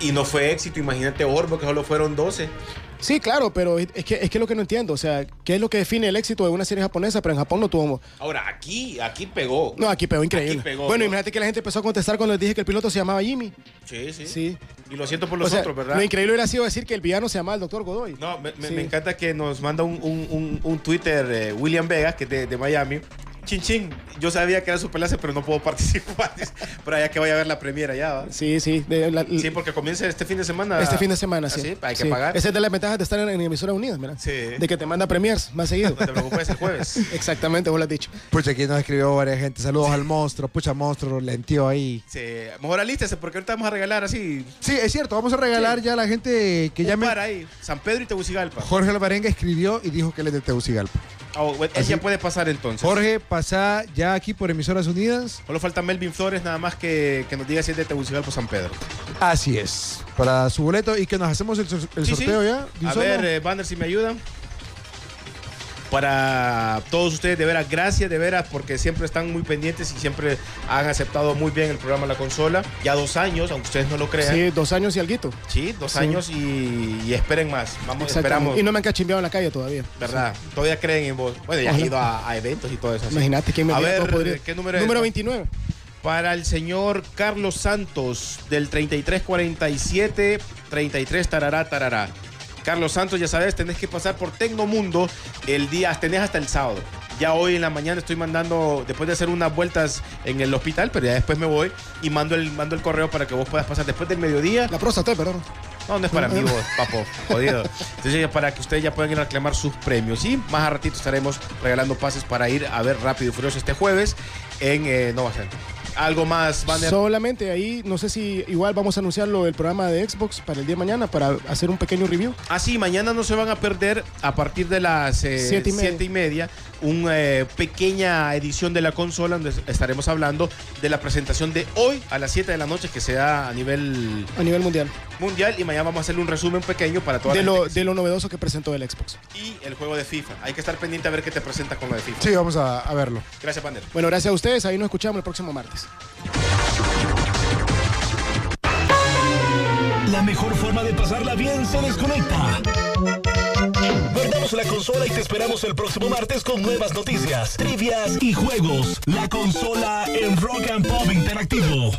C: y no fue éxito, imagínate Orbo que solo fueron 12.
D: Sí, claro, pero es que, es que lo que no entiendo, o sea, ¿qué es lo que define el éxito de una serie japonesa? Pero en Japón no tuvo...
C: Ahora, aquí, aquí pegó.
D: No, aquí pegó increíble.
C: Aquí pegó,
D: bueno,
C: ¿no?
D: imagínate que la gente empezó a contestar cuando les dije que el piloto se llamaba Jimmy.
C: Sí, sí.
D: Sí.
C: Y lo siento por
D: O
C: los
D: sea,
C: otros, ¿verdad?
D: Lo increíble hubiera sido decir que el villano se llamaba el doctor Godoy.
C: No, me, me-
D: Sí.
C: me encanta que nos manda un, un- un- un Twitter eh, William Vega, que es de, de Miami. Chin chin, yo sabía que era su pelace, pero no puedo participar. pero ya que vaya a ver la premiera ya, ¿va?
D: Sí, sí. de la-
C: Sí, porque comienza este fin de semana.
D: Este fin de semana, sí.
C: ¿Ah, sí? Hay que
D: Sí.
C: pagar.
D: Esa es de las ventajas de estar en, en emisoras unidas, ¿verdad?
C: Sí.
D: De que te manda premiers más seguido.
C: No te preocupes, el jueves.
D: Exactamente, vos lo has dicho.
B: Pucha, aquí nos escribió varias gente. Saludos al monstruo. Pucha, monstruo, lentío ahí.
C: Sí, mejor alístese, porque ahorita vamos a regalar así.
B: Sí, es cierto. Vamos a regalar ya a la gente que
C: un
B: llame.
C: par ahí. San Pedro y Tegucigalpa.
B: Jorge Alvarenga escribió y dijo que él es de Tegucigalpa.
C: Oh,
B: Así-
C: ya puede pasar entonces.
B: Jorge, pasa ya aquí por Emisoras Unidas.
C: Solo falta Melvin Flores, nada más que, que nos diga si es de Tegucigalpa San Pedro.
B: Así es. Para su boleto y que nos hacemos el, sor- el
C: Sí,
B: sorteo
C: sí.
B: ya.
C: A
B: solo.
C: ver, eh, Banner, si me ayudan. Para todos ustedes, de veras, gracias, de veras, porque siempre están muy pendientes y siempre han aceptado muy bien el programa La Consola. Ya dos años, aunque ustedes no lo crean.
D: Sí, dos años y alguito.
C: Sí, dos
D: Sí.
C: años y, y esperen más. Vamos, esperamos.
D: Y no me han cachimbeado en la calle todavía.
C: ¿Verdad? Todavía creen en vos. Bueno, ya has ido a, a eventos y todo eso. así.
D: Imagínate me
C: A ver. ¿qué número es?
D: Número 29.
C: Para el señor Carlos Santos, del 3347, 33 tarará, tarará. Carlos Santos, ya sabes, tenés que pasar por Tecnomundo el día, tenés hasta el sábado. Ya hoy en la mañana estoy mandando, después de hacer unas vueltas en el hospital, pero ya después me voy y mando el, mando el correo para que vos puedas pasar después del mediodía.
D: La próstata, perdón.
C: No, no es para mí, vos, papo, jodido. Entonces, para que ustedes ya puedan ir a reclamar sus premios. Y más a ratito estaremos regalando pases para ir a ver Rápido y Furioso este jueves en eh, Nova. Algo más, Banner.
D: Solamente ahí, no sé si igual vamos a anunciarlo el programa de Xbox para el día de mañana para hacer un pequeño review.
C: Ah, sí, mañana no se van a perder a partir de las eh,
D: Siete y media.
C: siete y media una eh, pequeña edición de la consola donde estaremos hablando de la presentación de hoy a las 7 de la noche que sea a nivel
D: a nivel mundial.
C: mundial y mañana vamos a hacerle un resumen pequeño para toda
D: De
C: la
D: lo,
C: gente
D: de lo novedoso que presentó el Xbox.
C: y el juego de FIFA. Hay que estar pendiente a ver qué te presenta con lo de FIFA.
B: Sí, vamos a, a verlo.
C: Gracias, Banner.
D: Bueno, gracias a ustedes. Ahí nos escuchamos el próximo martes.
A: La mejor forma de pasarla bien se desconecta. Guardamos la consola y te esperamos el próximo martes con nuevas noticias, trivias y juegos. La consola en Rock and Pop Interactivo.